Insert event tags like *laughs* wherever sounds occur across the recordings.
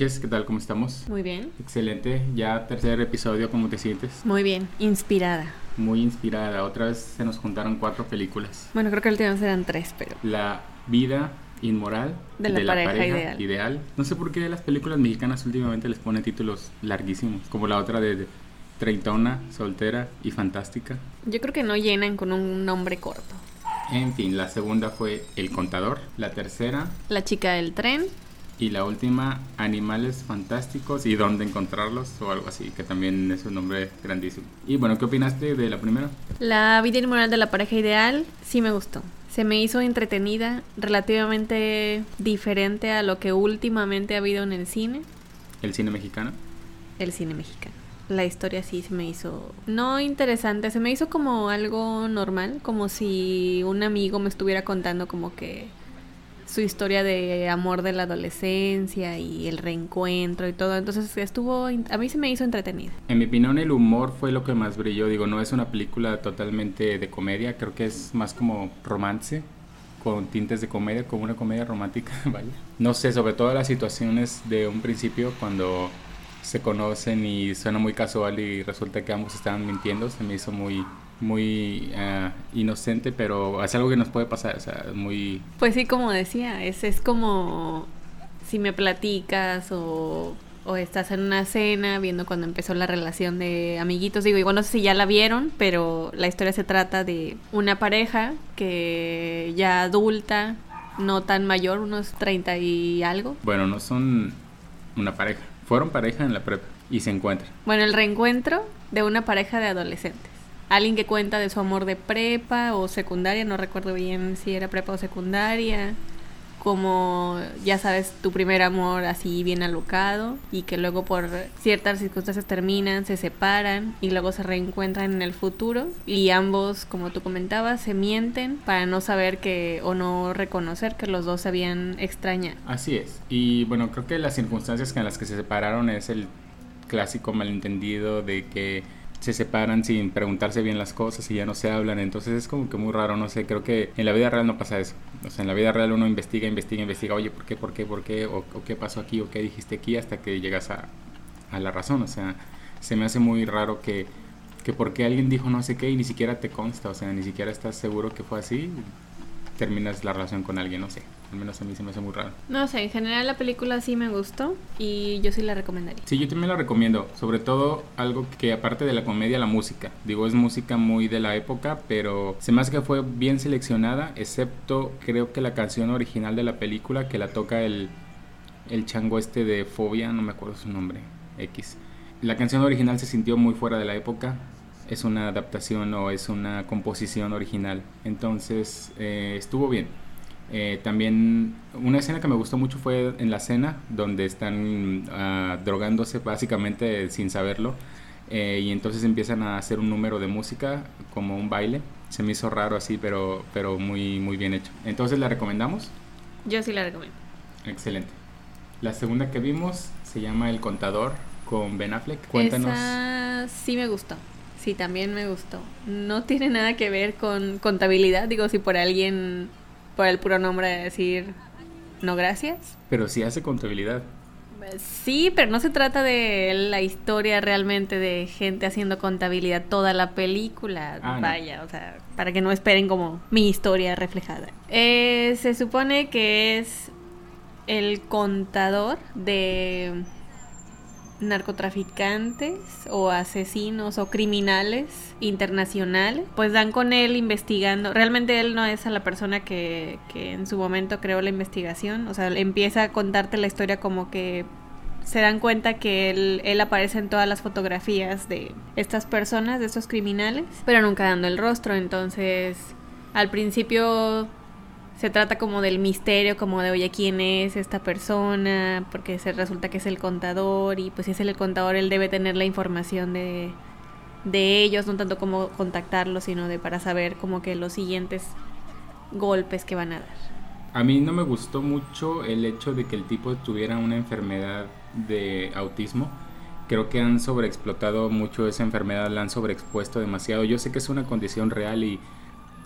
noches, ¿qué tal? ¿Cómo estamos? Muy bien. Excelente, ya tercer episodio, ¿cómo te sientes? Muy bien, inspirada. Muy inspirada, otra vez se nos juntaron cuatro películas. Bueno, creo que el última eran tres, pero... La vida inmoral de la, pareja, ideal. No sé por qué las películas mexicanas últimamente les ponen títulos larguísimos, como la otra de Treintona, Soltera y Fantástica. Yo creo que no llenan con un nombre corto. En fin, la segunda fue El Contador, la tercera... La chica del tren. Y la última, Animales Fantásticos y dónde encontrarlos o algo así, que también es un nombre grandísimo. Y bueno, ¿qué opinaste de la primera? La vida inmoral de la pareja ideal sí me gustó. Se me hizo entretenida, relativamente diferente a lo que últimamente ha habido en el cine. ¿El cine mexicano? El cine mexicano. La historia sí se me hizo no interesante, se me hizo como algo normal, como si un amigo me estuviera contando como que su historia de amor de la adolescencia y el reencuentro y todo. Entonces estuvo, a mí se me hizo entretenida. En mi opinión el humor fue lo que más brilló. Digo, no es una película totalmente de comedia, creo que es más como romance con tintes de comedia, como una comedia romántica, *laughs* ¿vale? No sé, sobre todo las situaciones de un principio cuando se conocen y suena muy casual y resulta que ambos estaban mintiendo, se me hizo muy muy eh, inocente, pero es algo que nos puede pasar, o sea, muy... Pues sí, como decía, es, es como si me platicas o, o estás en una cena viendo cuando empezó la relación de amiguitos, digo, igual no sé si ya la vieron, pero la historia se trata de una pareja que ya adulta, no tan mayor, unos 30 y algo. Bueno, no son una pareja, fueron pareja en la prepa y se encuentran. Bueno, el reencuentro de una pareja de adolescentes alguien que cuenta de su amor de prepa o secundaria, no recuerdo bien si era prepa o secundaria, como ya sabes tu primer amor así bien alocado y que luego por ciertas circunstancias terminan, se separan y luego se reencuentran en el futuro y ambos, como tú comentabas, se mienten para no saber que o no reconocer que los dos se habían extrañado. Así es. Y bueno, creo que las circunstancias en las que se separaron es el clásico malentendido de que se separan sin preguntarse bien las cosas y ya no se hablan. Entonces es como que muy raro, no sé, creo que en la vida real no pasa eso. O sea, en la vida real uno investiga, investiga, investiga, oye, ¿por qué, por qué, por qué? O, qué pasó aquí, o qué dijiste aquí, hasta que llegas a, a, la razón. O sea, se me hace muy raro que, que porque alguien dijo no sé qué y ni siquiera te consta, o sea, ni siquiera estás seguro que fue así, terminas la relación con alguien, no sé. Al menos a mí se me hace muy raro. No sé, en general la película sí me gustó y yo sí la recomendaría. Sí, yo también la recomiendo. Sobre todo algo que aparte de la comedia, la música. Digo, es música muy de la época, pero se me hace que fue bien seleccionada, excepto creo que la canción original de la película que la toca el, el chango este de Fobia, no me acuerdo su nombre, X. La canción original se sintió muy fuera de la época, es una adaptación o es una composición original. Entonces eh, estuvo bien. Eh, también una escena que me gustó mucho fue en la cena, donde están ah, drogándose básicamente sin saberlo. Eh, y entonces empiezan a hacer un número de música como un baile. Se me hizo raro así, pero, pero muy, muy bien hecho. Entonces la recomendamos. Yo sí la recomiendo. Excelente. La segunda que vimos se llama El Contador con Ben Affleck. Cuéntanos. Esa sí me gustó. Sí, también me gustó. No tiene nada que ver con contabilidad. Digo, si por alguien por el puro nombre de decir no gracias. Pero sí hace contabilidad. Sí, pero no se trata de la historia realmente de gente haciendo contabilidad toda la película. Ah, Vaya, o sea, para que no esperen como mi historia reflejada. Eh, se supone que es el contador de narcotraficantes o asesinos o criminales internacionales, pues dan con él investigando. Realmente él no es a la persona que, que en su momento creó la investigación, o sea, empieza a contarte la historia como que se dan cuenta que él, él, aparece en todas las fotografías de estas personas, de estos criminales, pero nunca dando el rostro. Entonces, al principio se trata como del misterio, como de, oye, ¿quién es esta persona? Porque se resulta que es el contador y pues si es el contador, él debe tener la información de, de ellos, no tanto como contactarlos, sino de para saber como que los siguientes golpes que van a dar. A mí no me gustó mucho el hecho de que el tipo tuviera una enfermedad de autismo. Creo que han sobreexplotado mucho esa enfermedad, la han sobreexpuesto demasiado. Yo sé que es una condición real y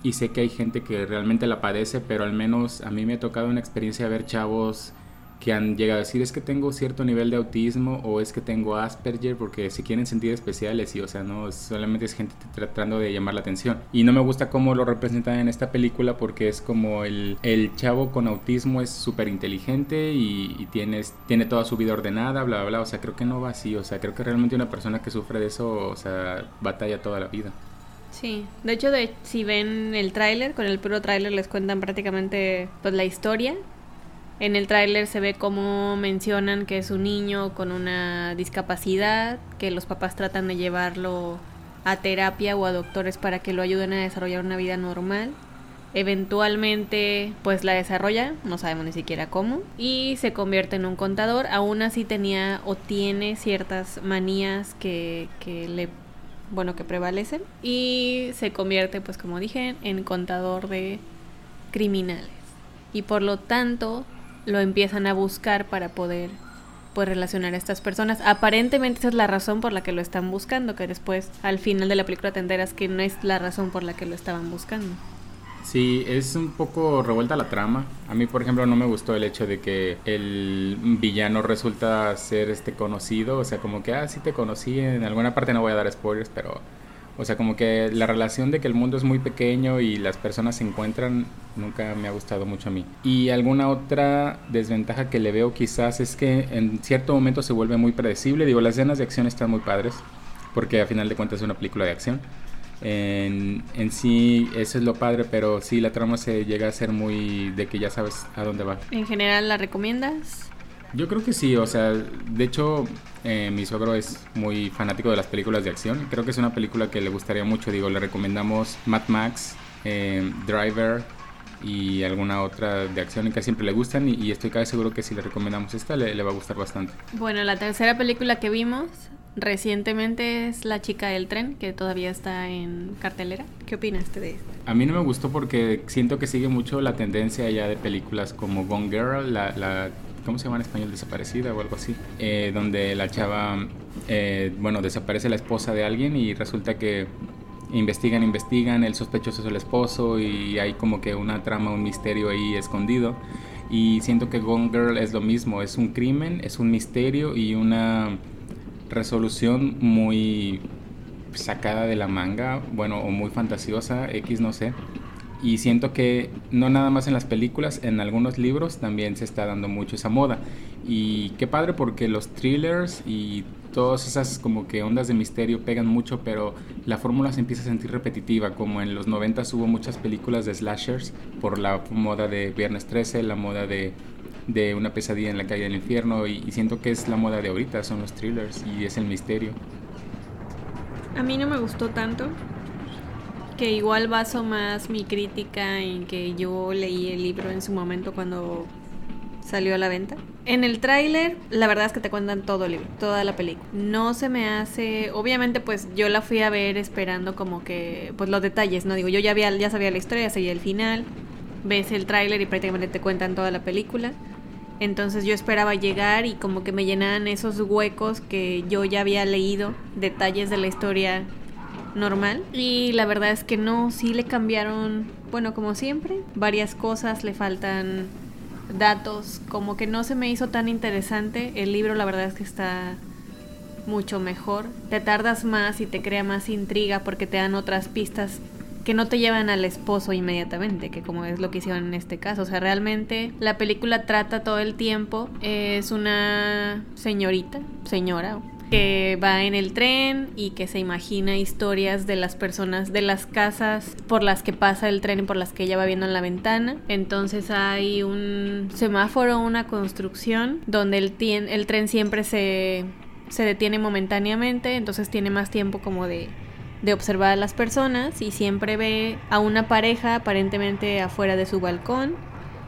y sé que hay gente que realmente la padece, pero al menos a mí me ha tocado una experiencia de ver chavos que han llegado a decir es que tengo cierto nivel de autismo o es que tengo Asperger porque se quieren sentir especiales y o sea, no, solamente es gente tratando de llamar la atención. Y no me gusta cómo lo representan en esta película porque es como el, el chavo con autismo es súper inteligente y, tienes, tiene toda su vida ordenada, bla, bla, bla. O sea, creo que no va así. O sea, creo que realmente una persona que sufre de eso, o sea, batalla toda la vida. Sí, de hecho, si ven el tráiler, con el puro tráiler les cuentan prácticamente pues la historia en el tráiler se ve cómo mencionan que es un niño con una discapacidad, que los papás tratan de llevarlo a terapia o a doctores para que lo ayuden a desarrollar una vida normal. Eventualmente, pues la desarrolla, no sabemos ni siquiera cómo, y se convierte en un contador. Aún así tenía o tiene ciertas manías que, que le, bueno, que prevalecen, y se convierte, pues como dije, en contador de criminales. Y por lo tanto, lo empiezan a buscar para poder pues relacionar a estas personas. Aparentemente esa es la razón por la que lo están buscando, que después al final de la película te enteras que no es la razón por la que lo estaban buscando. Sí, es un poco revuelta la trama. A mí, por ejemplo, no me gustó el hecho de que el villano resulta ser este conocido, o sea, como que, ah, sí te conocí, en alguna parte no voy a dar spoilers, pero o sea, como que la relación de que el mundo es muy pequeño y las personas se encuentran nunca me ha gustado mucho a mí. Y alguna otra desventaja que le veo quizás es que en cierto momento se vuelve muy predecible. Digo, las escenas de acción están muy padres, porque a final de cuentas es una película de acción. En, en, sí, eso es lo padre, pero sí, la trama se llega a ser muy de que ya sabes a dónde va. ¿En general la recomiendas? Yo creo que sí, o sea, de hecho eh, mi suegro es muy fanático de las películas de acción. Creo que es una película que le gustaría mucho, digo, le recomendamos Mad Max, eh, Driver y alguna otra de acción que siempre le gustan y, estoy casi seguro que si le recomendamos esta le, va a gustar bastante. Bueno, la tercera película que vimos recientemente es La chica del tren, que todavía está en cartelera. ¿Qué opinaste de esto? A mí no me gustó porque siento que sigue mucho la tendencia ya de películas como Gone Girl, la, la ¿cómo se llama en español? Desaparecida o algo así, eh, donde la chava, eh, bueno, desaparece la esposa de alguien y resulta que investigan, investigan, el sospechoso es el esposo y hay como que una trama, un misterio ahí escondido. Y siento que Gone Girl es lo mismo, es un crimen, es un misterio y una resolución muy sacada de la manga, bueno, o muy fantasiosa, X no sé y siento que no nada más en las películas, en algunos libros también se está dando mucho esa moda. Y qué padre porque los thrillers y todas esas como que ondas de misterio pegan mucho, pero la fórmula se empieza a sentir repetitiva, como en los 90 hubo muchas películas de slashers por la moda de Viernes 13, la moda de, de Una pesadilla en la calle del infierno, y, y siento que es la moda de ahorita, son los thrillers y es el misterio. A mí no me gustó tanto, que igual baso más mi crítica en que yo leí el libro en su momento cuando salió a la venta. En el tráiler, la verdad es que te cuentan todo el libro, toda la película. No se me hace, obviamente pues yo la fui a ver esperando como que pues los detalles, no digo, yo ya había ya sabía la historia, ya sabía el final. Ves el tráiler y prácticamente te cuentan toda la película. Entonces yo esperaba llegar y como que me llenaran esos huecos que yo ya había leído, detalles de la historia normal. Y la verdad es que no, sí le cambiaron, bueno, como siempre, varias cosas, le faltan datos, como que no se me hizo tan interesante. El libro la verdad es que está mucho mejor. Te tardas más y te crea más intriga porque te dan otras pistas que no te llevan al esposo inmediatamente, que como es lo que hicieron en este caso. O sea, realmente la película trata todo el tiempo, es una señorita, señora, que va en el tren y que se imagina historias de las personas, de las casas por las que pasa el tren y por las que ella va viendo en la ventana. Entonces hay un semáforo, una construcción donde el, el tren siempre se, se detiene momentáneamente, entonces tiene más tiempo como de de observar a las personas y siempre ve a una pareja aparentemente afuera de su balcón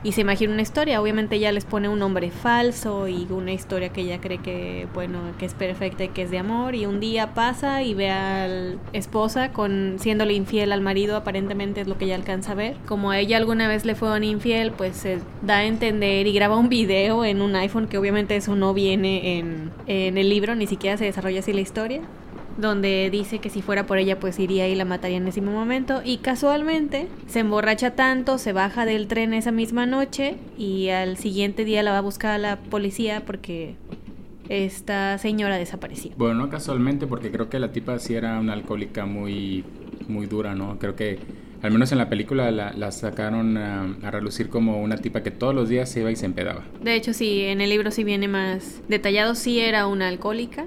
y se imagina una historia. Obviamente ella les pone un nombre falso y una historia que ella cree que, bueno, que es perfecta y que es de amor. Y un día pasa y ve a la esposa con siéndole infiel al marido, aparentemente es lo que ella alcanza a ver. Como a ella alguna vez le fue un infiel, pues se da a entender y graba un video en un iPhone, que obviamente eso no viene en, en el libro, ni siquiera se desarrolla así la historia donde dice que si fuera por ella pues iría y la mataría en ese mismo momento y casualmente se emborracha tanto, se baja del tren esa misma noche y al siguiente día la va a buscar a la policía porque esta señora desapareció. Bueno, no casualmente porque creo que la tipa sí era una alcohólica muy muy dura, ¿no? Creo que al menos en la película la, sacaron a, a, relucir como una tipa que todos los días se iba y se empedaba. De hecho, sí, en el libro sí viene más detallado, sí era una alcohólica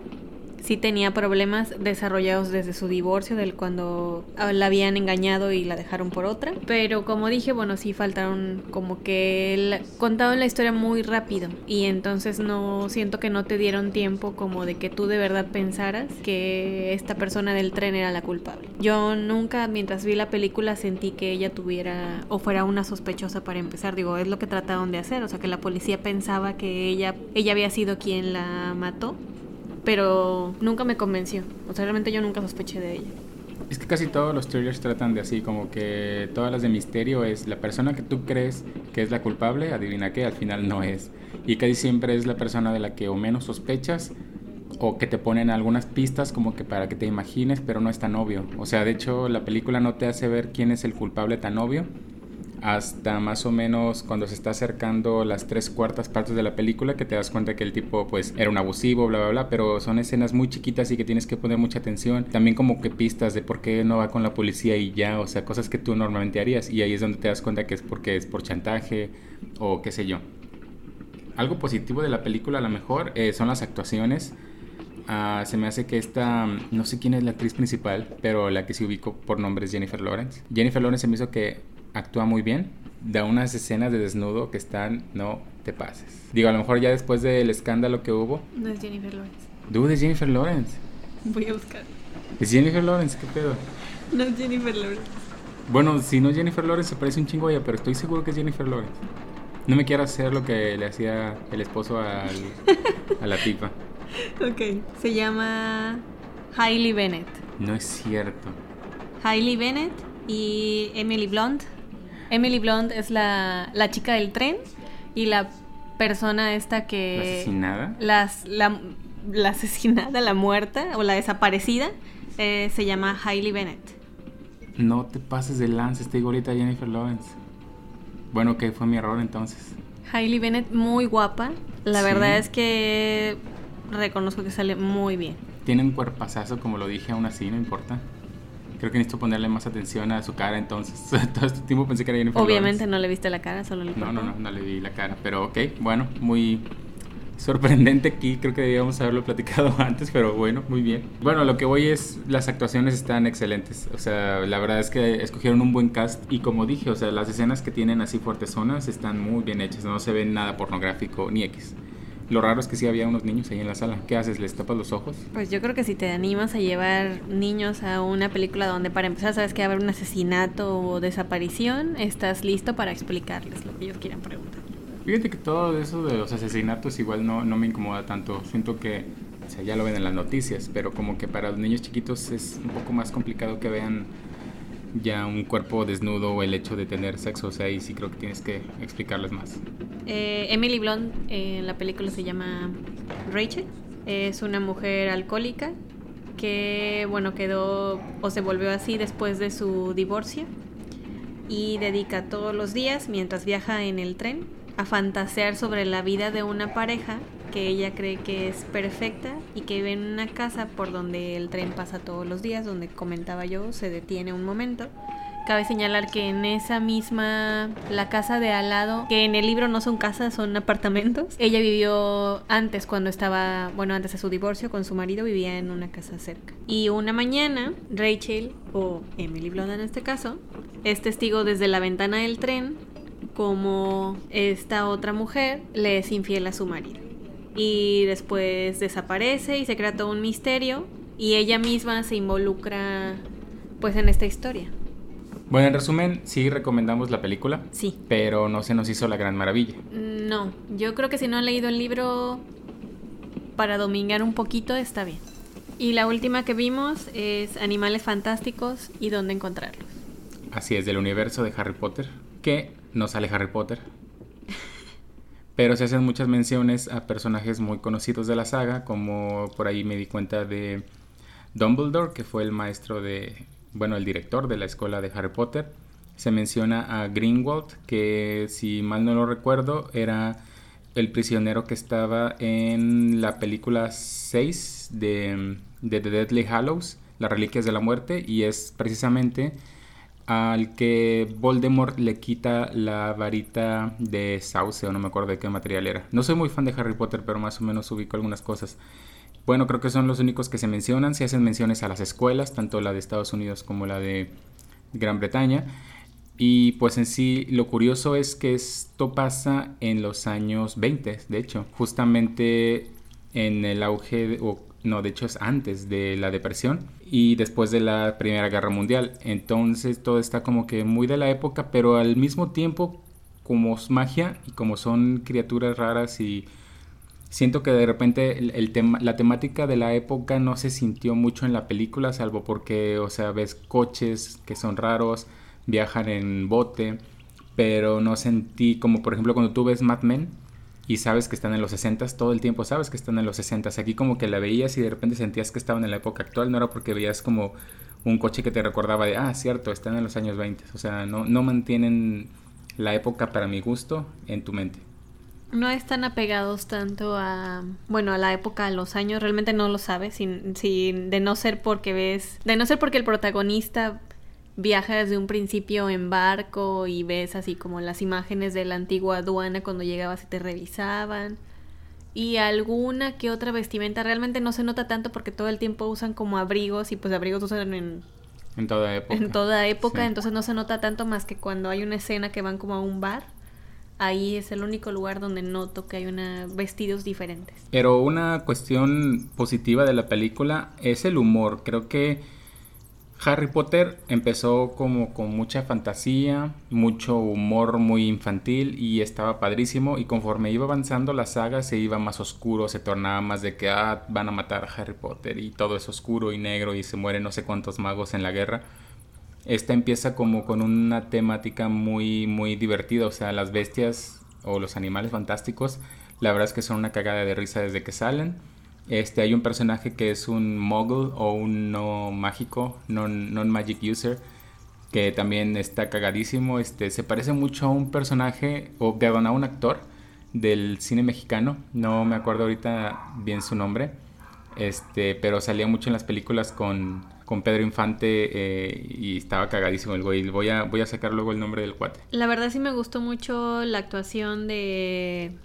sí tenía problemas desarrollados desde su divorcio, del cuando la habían engañado y la dejaron por otra. Pero como dije, bueno, sí faltaron como que contaron la historia muy rápido y entonces no siento que no te dieron tiempo como de que tú de verdad pensaras que esta persona del tren era la culpable. Yo nunca mientras vi la película sentí que ella tuviera o fuera una sospechosa para empezar. Digo, es lo que trataron de hacer, o sea que la policía pensaba que ella ella había sido quien la mató pero nunca me convenció. O sea, realmente yo nunca sospeché de ella. Es que casi todos los thrillers tratan de así, como que todas las de misterio es la persona que tú crees que es la culpable, adivina qué, al final no es. Y casi siempre es la persona de la que o menos sospechas o que te ponen algunas pistas como que para que te imagines, pero no es tan obvio. O sea, de hecho la película no te hace ver quién es el culpable tan obvio hasta más o menos cuando se está acercando las tres cuartas partes de la película que te das cuenta que el tipo pues era un abusivo, bla, bla, bla, pero son escenas muy chiquitas y que tienes que poner mucha atención. También como que pistas de por qué no va con la policía y ya, o sea, cosas que tú normalmente harías y ahí es donde te das cuenta que es porque es por chantaje o qué sé yo. Algo positivo de la película a lo mejor eh, son las actuaciones. Uh, se me hace que esta, no sé quién es la actriz principal, pero la que se ubicó por nombre es Jennifer Lawrence. Jennifer Lawrence se me hizo que actúa muy bien. Da unas escenas de desnudo que están, no te pases. Digo, a lo mejor ya después del escándalo que hubo. No es Jennifer Lawrence. Dude, es Jennifer Lawrence. Voy a buscar. Es Jennifer Lawrence, ¿qué pedo? No es Jennifer Lawrence. Bueno, si no es Jennifer Lawrence, se parece un chingo a ella, pero estoy seguro que es Jennifer Lawrence. No me quiero hacer lo que le hacía el esposo al, a la tipa. *laughs* Ok, se llama Hailey Bennett. No es cierto. Hailey Bennett y Emily Blunt Emily Blunt es la, la chica del tren y la persona esta que... ¿La asesinada? Las, la, la asesinada, la muerta o la desaparecida eh, se llama Hailey Bennett. No te pases de lance, está igualita a Jennifer Lawrence. Bueno, que fue mi error entonces. Hailey Bennett muy guapa. La verdad es que reconozco que sale muy bien. Tiene un cuerpazazo, como lo dije, aún así, no importa. Creo que necesito ponerle más atención a su cara entonces. *laughs* Todo este tiempo pensé que era Jennifer Obviamente no le viste la cara, solo el No, no, no, no le vi la cara. Pero ok, bueno, muy sorprendente aquí. Creo que debíamos haberlo platicado *laughs* antes, pero bueno, muy bien. Bueno, lo que voy es, las actuaciones están excelentes. O sea, la verdad es que escogieron un buen cast. Y como dije, o sea, las escenas que tienen así fuertes zonas están muy bien hechas. No se ve nada pornográfico ni X. Lo raro es que sí había unos niños ahí en la sala. ¿Qué haces? ¿Les tapas los ojos? Pues yo creo que si te animas a llevar niños a una película donde para empezar sabes que va a haber un asesinato o desaparición, estás listo para explicarles lo que ellos quieran preguntar. Fíjate que todo eso de los asesinatos igual no, no me incomoda tanto. Siento que, o sea, ya lo ven en las noticias, pero como que para los niños chiquitos es un poco más complicado que vean ya un cuerpo desnudo o el hecho de tener sexo. O sea, ahí sí creo que tienes que explicarles más. Eh, Emily Blunt en la película se llama Rachel. Es una mujer alcohólica que, bueno, quedó o se volvió así después de su divorcio y dedica todos los días, mientras viaja en el tren, a fantasear sobre la vida de una pareja que ella cree que es perfecta y que vive en una casa por donde el tren pasa todos los días, donde comentaba yo, se detiene un momento. Cabe señalar que en esa misma, la casa de al lado, que en el libro no son casas, son apartamentos, ella vivió antes cuando estaba, bueno, antes de su divorcio con su marido, vivía en una casa cerca. Y una mañana, Rachel, o Emily Blunt en este caso, es testigo desde la ventana del tren como esta otra mujer le es infiel a su marido y después desaparece y se crea todo un misterio y ella misma se involucra pues en esta historia. Bueno, en resumen, sí recomendamos la película. Sí. Pero no se nos hizo la gran maravilla. No, yo creo que si no han leído el libro para domingar un poquito está bien. Y la última que vimos es Animales Fantásticos y dónde encontrarlos. Así es, del universo de Harry Potter, que no sale Harry Potter, pero se hacen muchas menciones a personajes muy conocidos de la saga, como por ahí me di cuenta de Dumbledore, que fue el maestro de, bueno, el director de la escuela de Harry Potter. Se menciona a Greenwald, que si mal no lo recuerdo, era el prisionero que estaba en la película 6 de, de The Deadly Hallows, Las Reliquias de la Muerte, y es precisamente al que Voldemort le quita la varita de sauce, o no me acuerdo de qué material era. No soy muy fan de Harry Potter, pero más o menos ubico algunas cosas. Bueno, creo que son los únicos que se mencionan. Se hacen menciones a las escuelas, tanto la de Estados Unidos como la de Gran Bretaña. Y pues en sí lo curioso es que esto pasa en los años 20, de hecho, justamente en el auge, o no, de hecho es antes de la depresión y después de la Primera Guerra Mundial. Entonces todo está como que muy de la época, pero al mismo tiempo como es magia y como son criaturas raras y siento que de repente el, tema, la temática de la época no se sintió mucho en la película, salvo porque, o sea, ves coches que son raros, viajan en bote, pero no sentí como por ejemplo cuando tú ves Mad Men y sabes que están en los 60 todo el tiempo sabes que están en los 60 aquí como que la veías y de repente sentías que estaban en la época actual no era porque veías como un coche que te recordaba de ah cierto están en los años 20 o sea no, no mantienen la época para mi gusto en tu mente. No están apegados tanto a, bueno, a la época, a los años, realmente no lo sabes, sin, sin, de no ser porque ves, de no ser porque el protagonista viaja desde un principio en barco y ves así como las imágenes de la antigua aduana cuando llegabas y te revisaban. Y alguna que otra vestimenta realmente no se nota tanto porque todo el tiempo usan como abrigos y pues abrigos usan en... En toda época. En toda época, entonces no se nota tanto más que cuando hay una escena que van como a un bar. Ahí es el único lugar donde noto que hay una vestidos diferentes. Pero una cuestión positiva de la película es el humor. Creo que Harry Potter empezó como con mucha fantasía, mucho humor muy infantil y estaba padrísimo y conforme iba avanzando la saga se iba más oscuro, se tornaba más de que ah, van a matar a Harry Potter y todo es oscuro y negro y se mueren no sé cuántos magos en la guerra. Esta empieza como con una temática muy muy divertida, o sea, las bestias o los animales fantásticos, la verdad es que son una cagada de risa desde que salen este, hay un personaje que es un muggle o un no mágico, non-magic user, que también está cagadísimo. Este, se parece mucho a un personaje, o perdón, a un actor del cine mexicano. No me acuerdo ahorita bien su nombre. Este, pero salía mucho en las películas con, con Pedro Infante eh, y estaba cagadísimo el güey. Voy a, voy a sacar luego el nombre del cuate. La verdad sí me gustó mucho la actuación de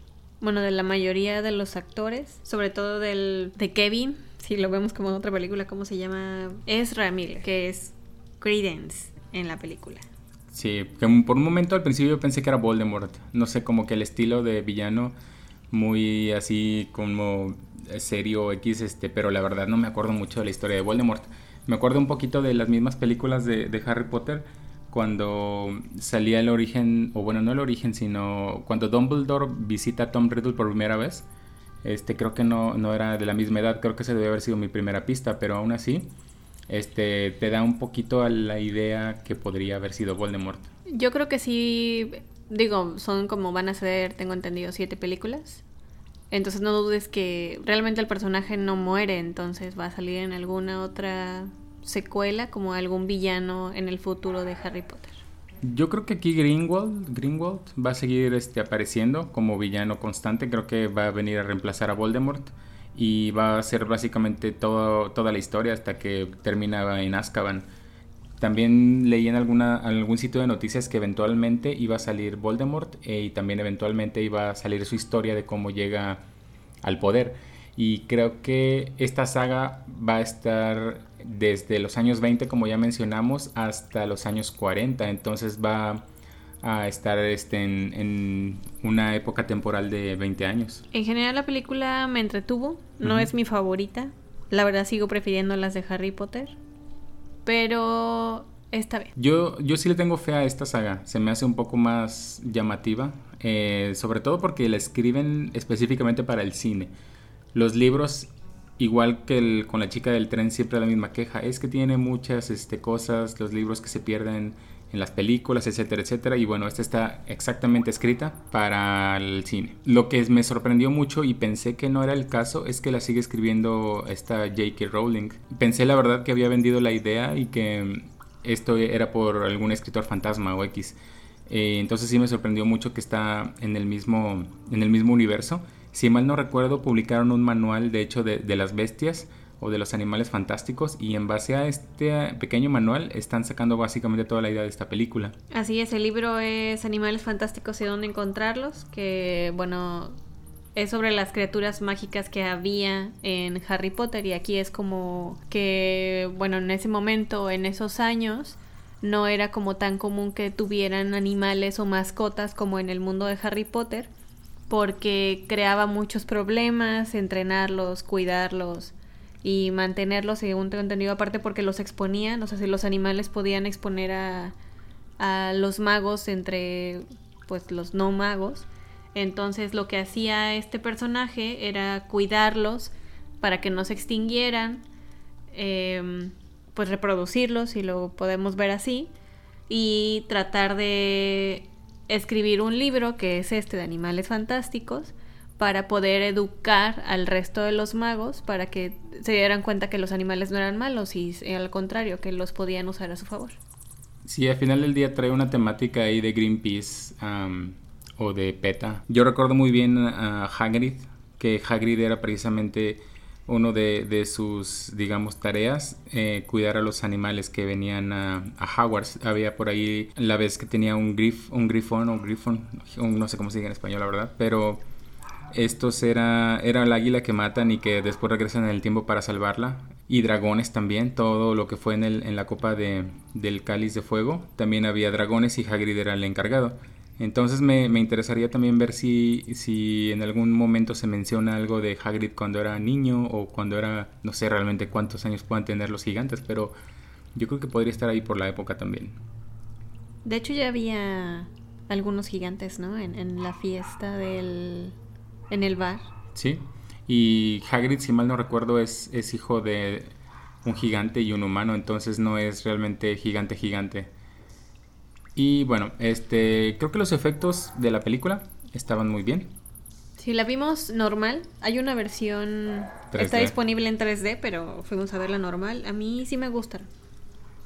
bueno, de la mayoría de los actores, sobre todo del de Kevin, si lo vemos como en otra película, ¿cómo se llama? Es Ramírez, que es Credence en la película. Sí, que por un momento al principio yo pensé que era Voldemort, no sé, como que el estilo de villano muy así como serio X, este, pero la verdad no me acuerdo mucho de la historia de Voldemort. Me acuerdo un poquito de las mismas películas de, de Harry Potter, cuando salía el origen, o bueno, no el origen, sino cuando Dumbledore visita a Tom Riddle por primera vez. Este, creo que no, no era de la misma edad, creo que ese debe haber sido mi primera pista, pero aún así, este, te da un poquito a la idea que podría haber sido Voldemort. Yo creo que sí, digo, son como van a ser, tengo entendido, siete películas. Entonces no dudes que realmente el personaje no muere, entonces va a salir en alguna otra secuela como algún villano en el futuro de Harry Potter. Yo creo que aquí Greenwald, Greenwald va a seguir este, apareciendo como villano constante. Creo que va a venir a reemplazar a Voldemort y va a ser básicamente todo, toda la historia hasta que termina en Azkaban. También leí en alguna, algún sitio de noticias que eventualmente iba a salir Voldemort eh, y también eventualmente iba a salir su historia de cómo llega al poder. Y creo que esta saga va a estar desde los años 20, como ya mencionamos, hasta los años 40. Entonces va a estar este, en, una época temporal de 20 años. En general la película me entretuvo, no es mi favorita. La verdad sigo prefiriendo las de Harry Potter. Pero esta vez. Yo, yo sí le tengo fe a esta saga. Se me hace un poco más llamativa. Eh, sobre todo porque la escriben específicamente para el cine. Los libros igual que el, con la chica del tren siempre la misma queja, es que tiene muchas este, cosas, los libros que se pierden en las películas, etcétera, etcétera. Y bueno, esta está exactamente escrita para el cine. Lo que me sorprendió mucho y pensé que no era el caso es que la sigue escribiendo esta J.K. Rowling. Pensé la verdad que había vendido la idea y que esto era por algún escritor fantasma o X. Eh, entonces sí me sorprendió mucho que está en el mismo, en el mismo universo. Si mal no recuerdo, publicaron un manual de hecho de, las bestias o de los animales fantásticos y en base a este pequeño manual están sacando básicamente toda la idea de esta película. Así es, el libro es Animales Fantásticos y dónde encontrarlos, que bueno, es sobre las criaturas mágicas que había en Harry Potter y aquí es como que, bueno, en ese momento, en esos años, no era como tan común que tuvieran animales o mascotas como en el mundo de Harry Potter, porque creaba muchos problemas entrenarlos, cuidarlos y mantenerlos, según tengo entendido, aparte porque los exponían, o sea, si los animales podían exponer a, a los magos entre, pues, los no magos, entonces lo que hacía este personaje era cuidarlos para que no se extinguieran, eh, pues reproducirlos, si lo podemos ver así, y tratar de escribir un libro que es este de animales fantásticos para poder educar al resto de los magos para que se dieran cuenta que los animales no eran malos y al contrario, que los podían usar a su favor. Sí, al final del día trae una temática ahí de Greenpeace o de PETA. Yo recuerdo muy bien a Hagrid, que Hagrid era precisamente uno de, sus, digamos, tareas, eh, cuidar a los animales que venían a, a, Hogwarts. Había por ahí la vez que tenía un grif, un grifón o grifón, no sé cómo se dice en español, la verdad, pero estos era, era el águila que matan y que después regresan en el tiempo para salvarla. Y dragones también, todo lo que fue en, el, en la copa de, del cáliz de fuego. También había dragones y Hagrid era el encargado. Entonces me, interesaría también ver si, si en algún momento se menciona algo de Hagrid cuando era niño o cuando era, no sé realmente cuántos años puedan tener los gigantes, pero yo creo que podría estar ahí por la época también. De hecho ya había algunos gigantes, ¿no? En, en la fiesta del... en el bar. Sí, y Hagrid, si mal no recuerdo, es, es hijo de un gigante y un humano, entonces no es realmente gigante gigante. Y bueno, este creo que los efectos de la película estaban muy bien. Sí, la vimos normal. Hay una versión está disponible en 3D, pero fuimos a verla normal. A mí sí me gustaron.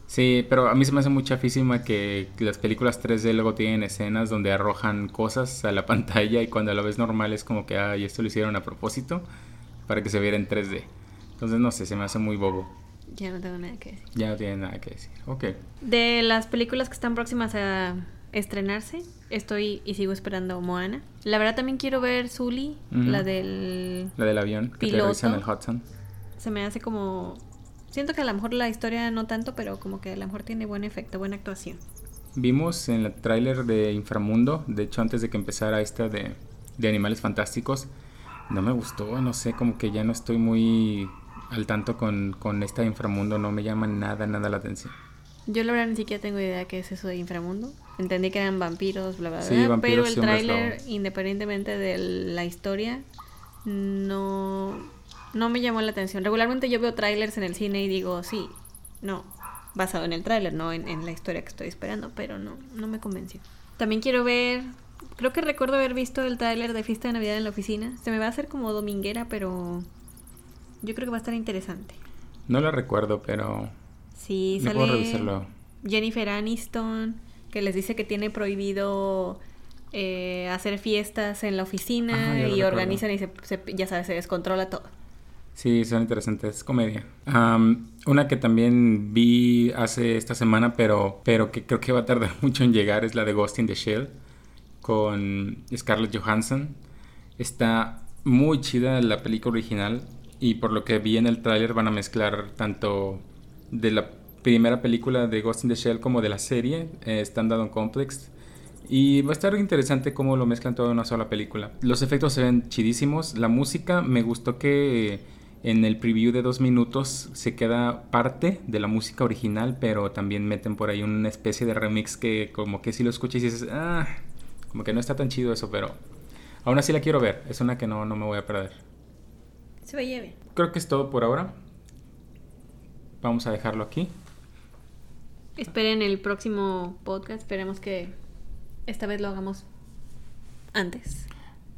Sí, pero a mí se me hace muy chafísima que las películas 3D luego tienen escenas donde arrojan cosas a la *laughs* pantalla y cuando la ves normal es como que, ay, esto lo hicieron a propósito para que se viera en 3D. Entonces, no sé, se me hace muy bobo. Ya no tengo nada que decir. Ya no tiene nada que decir. Ok. De las películas que están próximas a estrenarse, estoy y sigo esperando Moana. La verdad también quiero ver Zully, la del... La del avión, piloto. en el Hudson. Se me hace como... Siento que a lo mejor la historia no tanto, pero como que a lo mejor tiene buen efecto, buena actuación. Vimos en el tráiler de Inframundo, de hecho antes de que empezara esta de, de Animales Fantásticos, no me gustó, no sé, como que ya no estoy muy al tanto con, con este inframundo, no me llama nada, nada la atención. Yo la verdad ni siquiera tengo idea qué es eso de inframundo. Entendí que eran vampiros, bla, bla, bla. pero el tráiler, independientemente de la historia, no, no me llamó la atención. Regularmente yo veo trailers en el cine y digo, sí, no, basado en el tráiler, no en, en, la historia que estoy esperando, pero no, no me convenció. También quiero ver, creo que recuerdo haber visto el tráiler de Fiesta de Navidad en la oficina. Se me va a hacer como dominguera, pero yo creo que va a estar interesante. No lo recuerdo, pero. Sí, sale revisarlo. Jennifer Aniston, que les dice que tiene prohibido eh, hacer fiestas en la oficina y organizan y se, ya sabes, se descontrola todo. Sí, son interesantes, es comedia. una que también vi hace esta semana, pero, pero que creo que va a tardar *laughs* mucho en llegar, es la de Ghost in the Shell con Scarlett Johansson. Está muy chida la película original y por lo que vi en el tráiler van a mezclar tanto de la primera película de Ghost in the Shell como de la serie eh, Standard Complex y va a estar interesante cómo lo mezclan todo en una sola película. Los efectos se ven chidísimos. La música me gustó que en el preview de dos minutos se queda parte de la música original, pero también meten por ahí una especie de remix que como que si lo escuchas y dices, ah, como que no está tan chido eso, pero aún así la quiero ver. Es una que no, no me voy a perder. Se veía bien. Creo que es todo por ahora. Vamos a dejarlo aquí. Esperen el próximo podcast. Esperemos que esta vez lo hagamos antes.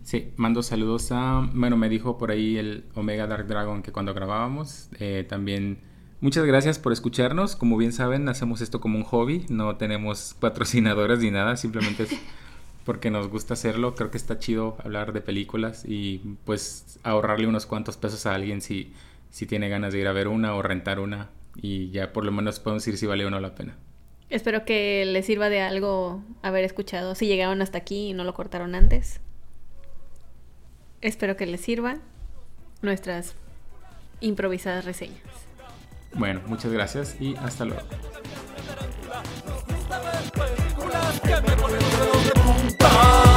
Sí, mando saludos a. Bueno, me dijo por ahí el Omega Dark Dragon que cuando grabábamos eh, también. Muchas gracias por escucharnos. Como bien saben, hacemos esto como un hobby. No tenemos patrocinadores ni nada. Simplemente es *laughs* porque nos gusta hacerlo. Creo que está chido hablar de películas y pues ahorrarle unos cuantos pesos a alguien si, si tiene ganas de ir a ver una o rentar una. Y ya por lo menos podemos decir si vale o no la pena. Espero que les sirva de algo haber escuchado. Si llegaron hasta aquí y no lo cortaron antes. Espero que les sirvan nuestras improvisadas reseñas. Bueno, muchas gracias y hasta luego. Que me ponen de punta.